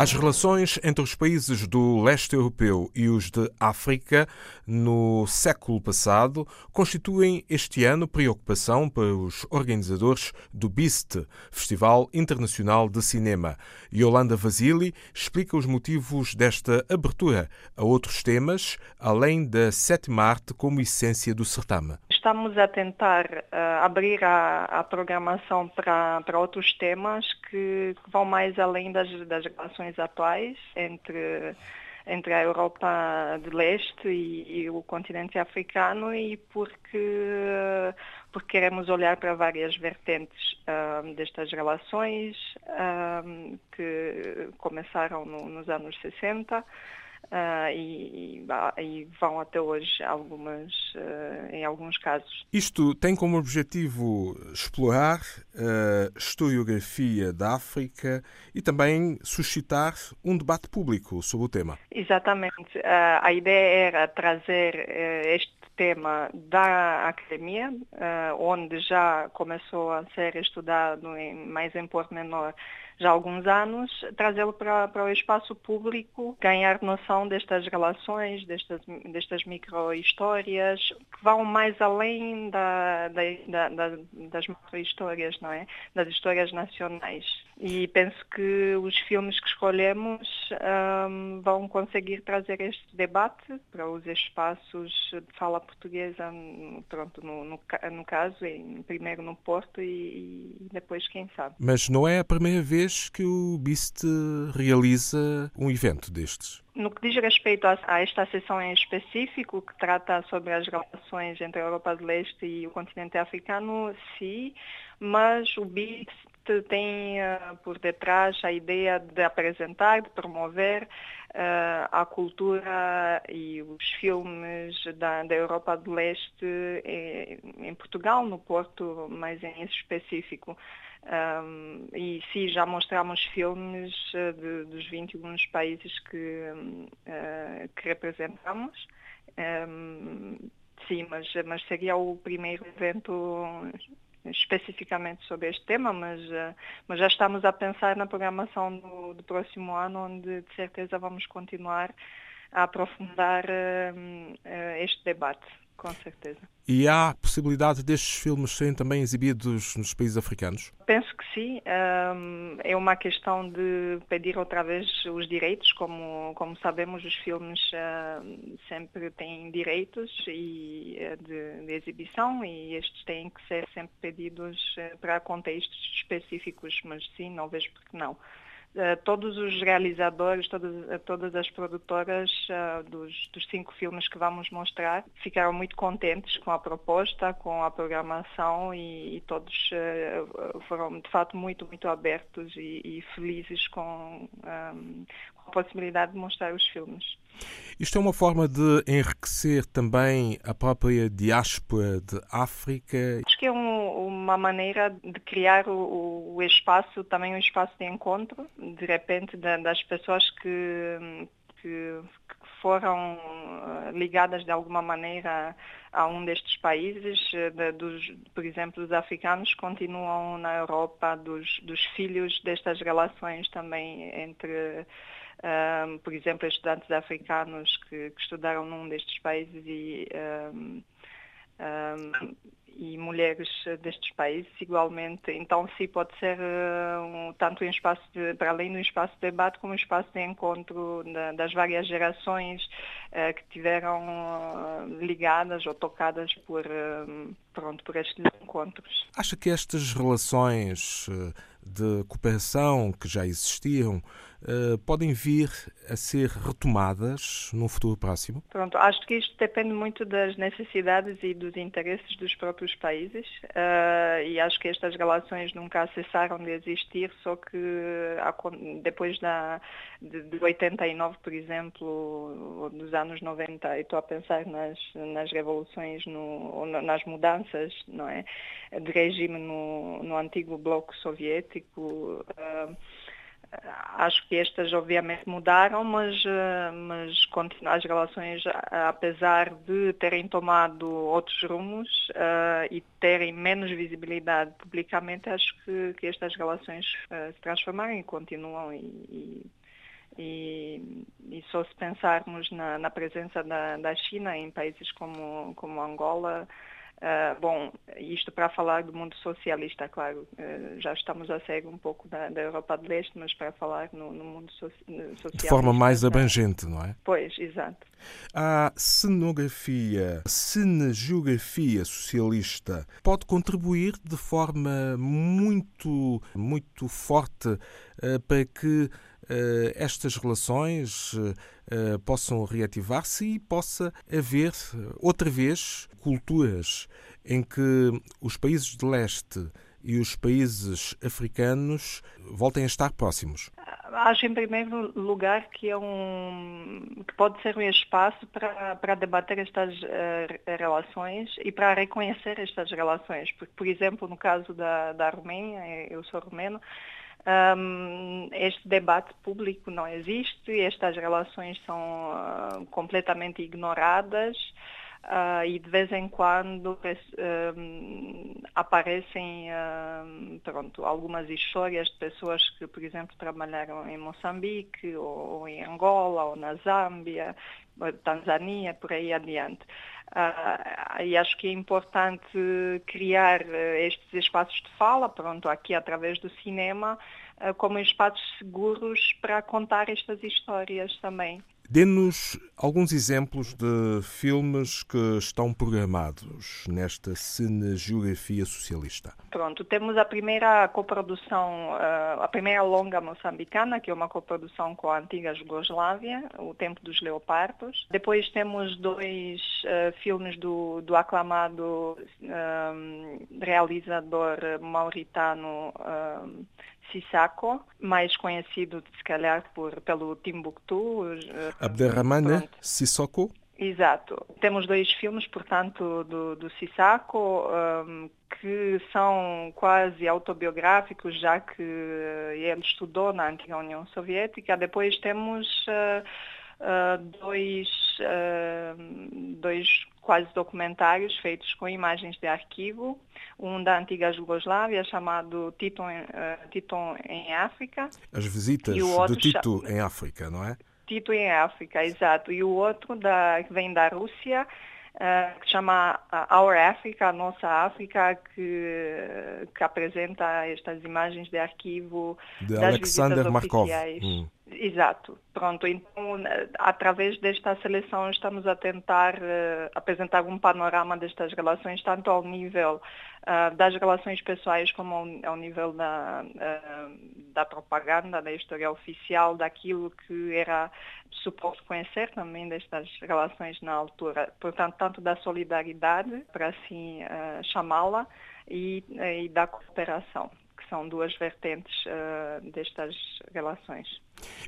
As relações entre os países do leste europeu e os de África no século passado constituem este ano preocupação para os organizadores do BIST, Festival Internacional de Cinema. Yolanda Vasili explica os motivos desta abertura a outros temas, além da sétima arte como essência do certame. Estamos a tentar uh, abrir a, a programação para, outros temas que, que vão mais além das, das relações atuais entre entre a Europa de Leste e, e, o continente africano e porque, porque queremos olhar para várias vertentes uh, destas relações uh, que começaram no, nos anos 60 Uh, e, e, vão até hoje algumas, uh, em alguns casos. Isto tem como objetivo explorar a historiografia da África e também suscitar um debate público sobre o tema. Exatamente. Uh, a ideia era trazer este tema da academia, onde já começou a ser estudado mais em pormenor já há alguns anos, trazê-lo para, para o espaço público, ganhar noção destas relações, destas, destas micro-histórias, que vão mais além da, da, da, das macro-histórias, não é? Das histórias nacionais. E penso que os filmes que escolhemos um, vão conseguir trazer este debate para os espaços de fala portuguesa, pronto, no, no, no caso, em, primeiro no Porto e, e depois quem sabe. Mas não é a primeira vez que o BIST realiza um evento destes? No que diz respeito a, a, esta sessão em específico, que trata sobre as relações entre a Europa do Leste e o continente africano, sim, mas o BIST tem uh, por detrás a ideia de apresentar, de promover uh, a cultura e os filmes da, da Europa do Leste em, em Portugal, no Porto, mais em específico. Um, e sim, já mostramos filmes de, dos 21 países que, uh, que representamos. Um, sim, mas, mas seria o primeiro evento especificamente sobre este tema, mas, uh, mas já estamos a pensar na programação do, do, próximo ano, onde de certeza vamos continuar a aprofundar este debate com certeza. E há possibilidade destes filmes serem também exibidos nos países africanos? Penso que sim. É uma questão de pedir outra vez os direitos. Como, como sabemos, os filmes sempre têm direitos e, eh, de, de exibição e estes têm que ser sempre pedidos eh, para contextos específicos, mas sim, não vejo porque não. Eh, todos os realizadores, todas, eh, todas as produtoras uh, dos, dos, cinco filmes que vamos mostrar ficaram muito contentes com a proposta, com a programação e, e todos uh, foram de fato muito, muito abertos e, e felizes com, um, possibilidade de mostrar os filmes. Isto é uma forma de enriquecer também a própria diáspora de África? Acho que é um, uma maneira de criar o, o, espaço, também um espaço de encontro, de repente, das pessoas que, que, foram eh, ligadas de alguma maneira a um destes países, de, dos, por exemplo, os africanos continuam na Europa, dos, dos filhos destas relações também entre um, por exemplo, estudantes africanos que, que, estudaram num destes países e, um, um, e mulheres destes países igualmente. Então, sim, pode ser uh, tanto um espaço de, para além do espaço de debate, como um espaço de encontro da, das várias gerações uh, que tiveram uh, ligadas ou tocadas por, pronto, por estes encontros. Acha que estas relações de cooperação que já existiam podem vir a ser retomadas no futuro próximo? Pronto, acho que isto depende muito das necessidades e dos interesses dos próprios países e acho que estas relações nunca cessaram de existir, só que depois da, de, de 89, por exemplo, dos anos 90, e estou a pensar nas, nas revoluções, no, nas mudanças não é, de regime no, no antigo bloco soviético, uh, acho que estas obviamente mudaram, mas, uh, mas as relações, apesar de terem tomado outros rumos uh, e terem menos visibilidade publicamente, acho que, que estas relações uh, se transformaram e continuam e, e, e, e só se pensarmos na, na presença da, da China em países como, como Angola, Uh, bom, isto para falar do mundo socialista, claro, uh, já estamos a sair um pouco da, da Europa do Leste, mas para falar no, no mundo so, socialista. De forma mais abrangente, não é? Pois, exato. A cenografia, cinegeografia socialista pode contribuir de forma muito, muito forte uh, para que estas relações possam reativar-se e possa haver outra vez culturas em que os países de leste e os países africanos voltem a estar próximos? Acho, em primeiro lugar, que, é um, que pode ser um espaço para, para debater estas uh, relações e para reconhecer estas relações. Por exemplo, no caso da, da eu sou romeno, um, este debate público não existe, estas relações são uh, completamente ignoradas. Uh, e de vez em quando uh, aparecem uh, pronto, algumas histórias de pessoas que, por exemplo, trabalharam em Moçambique, ou, ou em Angola, ou na Zâmbia, Tanzânia, por aí adiante. e acho que é importante criar estes espaços de fala, pronto, aqui através do cinema, como espaços seguros para contar estas histórias também. Dê-nos alguns exemplos de filmes que estão programados nesta cinegeografia socialista. Pronto, temos a primeira coprodução, eh, a primeira longa moçambicana, que é uma coprodução com a antiga Jugoslávia, O Tempo dos Leopardos. Depois temos dois uh, filmes do, do aclamado um, realizador mauritano um, Sissako, mais conhecido se calhar por, pelo Timbuktu. Abderrahmane Sissoko? Exato. Temos dois filmes, portanto, do, do Sissako, um, que são quase autobiográficos, já que ele estudou na antiga União Soviética. Depois temos uh, uh, dois, uh, dois quase documentários feitos com imagens de arquivo, um da antiga Jugoslávia chamado Tito em, uh, Tito em África. As visitas de Tito em África, não é? Tito em África, exato. E o outro da, que vem da Rússia, uh, que chama Our Africa, a Nossa África, que, que apresenta estas imagens de arquivo de das Alexander Markov. Hum. Exato. Pronto, então, através desta seleção, estamos a tentar uh, apresentar um panorama destas relações, tanto ao nível uh, das relações pessoais como ao, ao nível da, uh, da propaganda, da história oficial, daquilo que era suposto conhecer também destas relações na altura. Portanto, tanto da solidariedade, para assim chamá-la, e, e da cooperação que são duas vertentes uh, destas relações.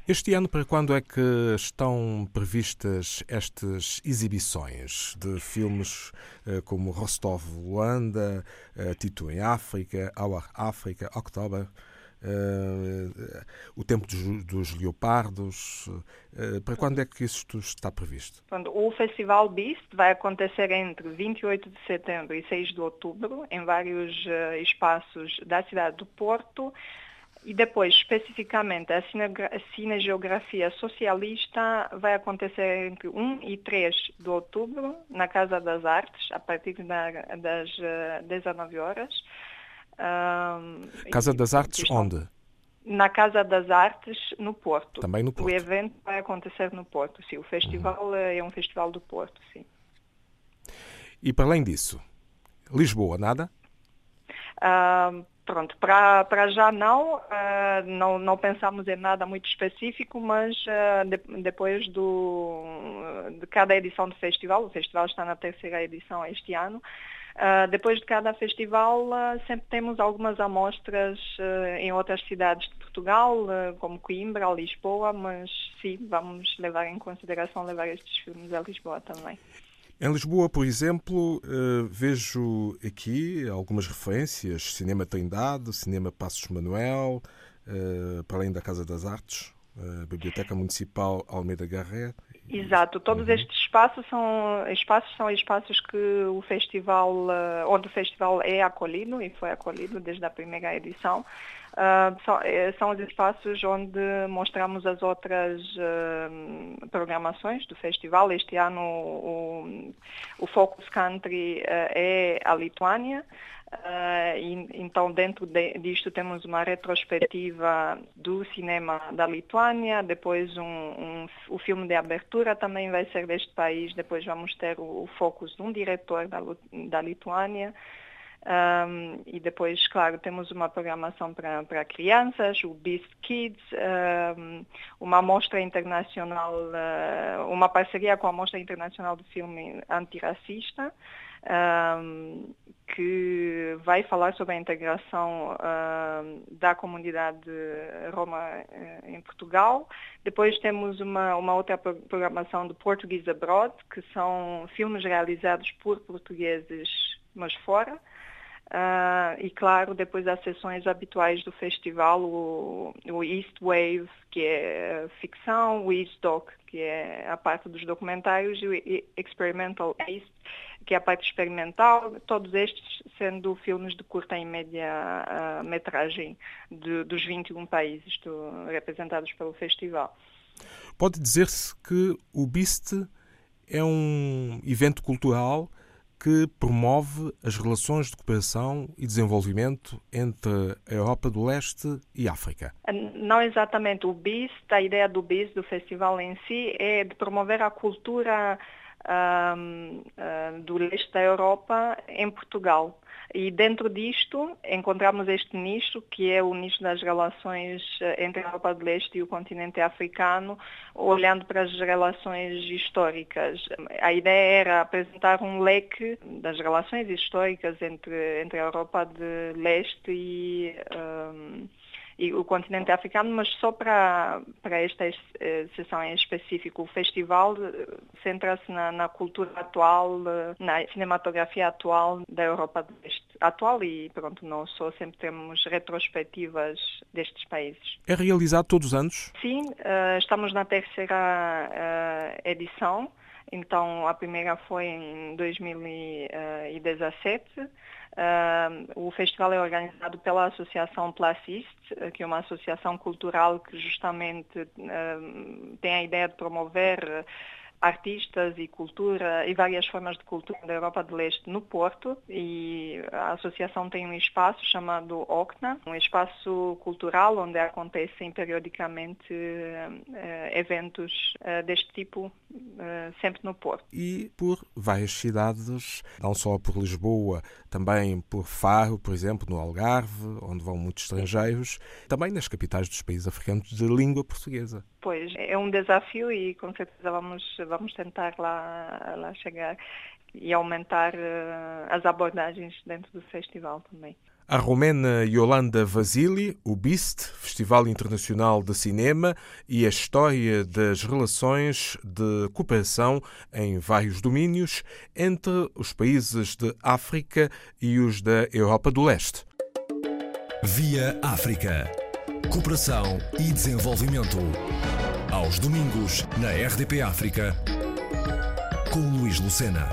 Este ano, para quando é que estão previstas estas exibições de filmes uh, como Rostov, Luanda, uh, Tito em África, Our África, October? Uh, o tempo dos, dos leopardos. Uh, para quando é que isto está previsto? O Festival Beast vai acontecer entre 28 de setembro e 6 de outubro, em vários uh, espaços da cidade do Porto. E depois, especificamente, a cinegeografia socialista vai acontecer entre 1 e 3 de outubro, na Casa das Artes, a partir das 19 horas. Casa das Artes onde? Na Casa das Artes, no Porto. Também no Porto. O evento vai acontecer no Porto, sim. O festival uhum. é um festival do Porto, sim. E para além disso, Lisboa, nada? Uh, pronto, para, para já não, uh, não, não pensamos em nada muito específico, mas uh, de, depois do, de cada edição do festival, o festival está na terceira edição este ano, Uh, depois de cada festival, uh, sempre temos algumas amostras uh, em outras cidades de Portugal, como Coimbra, Lisboa, mas sim, vamos levar em consideração levar estes filmes a Lisboa também. Em Lisboa, por exemplo, vejo aqui algumas referências: Cinema Trindade, Cinema Passos Manuel, para além da Casa das Artes, Biblioteca Municipal Almeida Garré. Exato, todos uhum. estes espaços são espaços são espaços que o festival, onde o festival é acolhido e foi acolhido desde a primeira edição. Uh, são, são, os espaços onde mostramos as outras uh, programações do festival. Este ano o, o Focus Country uh, é a Lituânia. E, então, dentro de, disto, temos uma retrospectiva do cinema da Lituânia, depois um, um, o filme de abertura também vai ser deste país, depois vamos ter o, o foco de um diretor da, da Lituânia. Um, e depois, claro, temos uma programação para, crianças, o Beast Kids, um, uma mostra internacional, uh, uma parceria com a Mostra Internacional de Filme Antirracista, um, que vai falar sobre a integração uh, da comunidade roma uh, em Portugal. Depois temos uma, uma outra programação do Portuguese Abroad, que são filmes realizados por portugueses, mas fora. Uh, e claro, depois as sessões habituais do festival, o, o East Wave, que é ficção, o East Doc, que é a parte dos documentários, e o Experimental East, que é a parte experimental, todos estes sendo filmes de curta e média uh, metragem de, dos 21 países do, representados pelo festival. Pode dizer-se que o BIST é um evento cultural que promove as relações de cooperação e desenvolvimento entre a Europa do Leste e África. Não exatamente. O BIS, a ideia do BIS, do festival em si, é de promover a cultura uh, do leste da Europa em Portugal. E dentro disto encontramos este nicho, que é o nicho das relações eh, entre a Europa do Leste e o continente africano, olhando para as relações históricas. A ideia era apresentar um leque das relações históricas entre, entre a Europa de Leste e um, e o continente africano, mas só para, para esta eh, sessão em específico. O festival eh, centra-se na, na, cultura atual, eh, na cinematografia atual da Europa do Leste. Atual e pronto, não só sempre temos retrospectivas destes países. É realizado todos os anos? Sim, estamos na terceira edição. Então, a primeira foi em 2017 Uh, o festival é organizado pela Associação Placist, que é uma associação cultural que justamente tem a ideia de promover artistas e cultura e várias formas de cultura da Europa do Leste no Porto. E a associação tem um espaço chamado OCNA, um espaço cultural onde acontecem periodicamente uh, eventos deste tipo, sempre no Porto. E por várias cidades, não só por Lisboa, também por Faro, por exemplo, no Algarve, onde vão muitos estrangeiros, também nas capitais dos países africanos de língua portuguesa. Pois, é um desafio e com certeza vamos, vamos tentar lá, lá chegar e aumentar uh, as abordagens dentro do festival também. A romena Yolanda Vasili, o BIST, Festival Internacional de Cinema, e a história das relações de cooperação em vários domínios entre os países de África e os da Europa do Leste. Via África. Cooperação e desenvolvimento. Aos domingos, na RDP África, com Luís Lucena.